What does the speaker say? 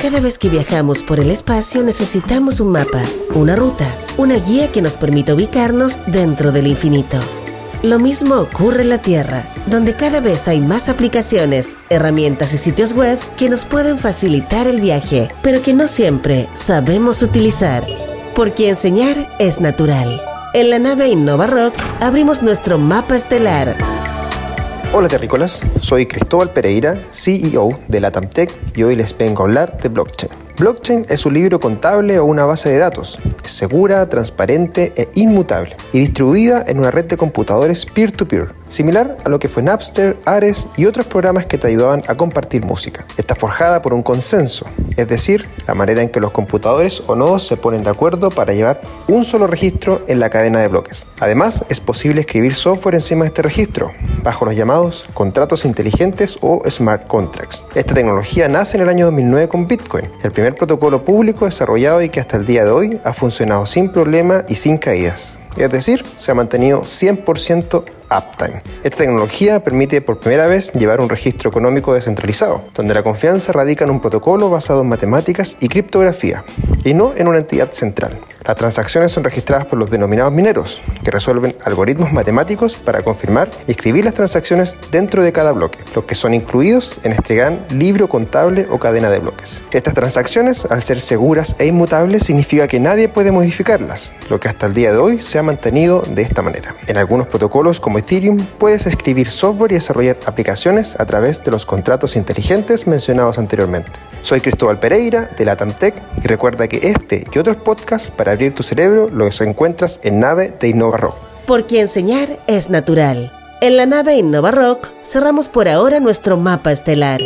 Cada vez que viajamos por el espacio necesitamos un mapa, una ruta, una guía que nos permita ubicarnos dentro del infinito. Lo mismo ocurre en la Tierra, donde cada vez hay más aplicaciones, herramientas y sitios web que nos pueden facilitar el viaje, pero que no siempre sabemos utilizar. Porque enseñar es natural. En la nave Innova Rock abrimos nuestro mapa estelar. Hola terrícolas, soy Cristóbal Pereira, CEO de la Tamtec y hoy les vengo a hablar de blockchain. Blockchain es un libro contable o una base de datos. Segura, transparente e inmutable y distribuida en una red de computadores peer-to-peer, similar a lo que fue Napster, Ares y otros programas que te ayudaban a compartir música. Está forjada por un consenso, es decir, la manera en que los computadores o nodos se ponen de acuerdo para llevar un solo registro en la cadena de bloques. Además, es posible escribir software encima de este registro, bajo los llamados contratos inteligentes o smart contracts. Esta tecnología nace en el año 2009 con Bitcoin, el primer protocolo público desarrollado y que hasta el día de hoy ha funcionado sin problema y sin caídas. Es decir, se ha mantenido 100% uptime. Esta tecnología permite por primera vez llevar un registro económico descentralizado, donde la confianza radica en un protocolo basado en matemáticas y criptografía, y no en una entidad central. Las transacciones son registradas por los denominados mineros, que resuelven algoritmos matemáticos para confirmar y escribir las transacciones dentro de cada bloque, los que son incluidos en este gran libro contable o cadena de bloques. Estas transacciones, al ser seguras e inmutables, significa que nadie puede modificarlas, lo que hasta el día de hoy se ha mantenido de esta manera. En algunos protocolos como Ethereum puedes escribir software y desarrollar aplicaciones a través de los contratos inteligentes mencionados anteriormente. Soy Cristóbal Pereira de la Tamtec y recuerda que este y otros podcasts para abrir tu cerebro los encuentras en nave de Innova Rock. Porque enseñar es natural. En la nave Innova Rock cerramos por ahora nuestro mapa estelar.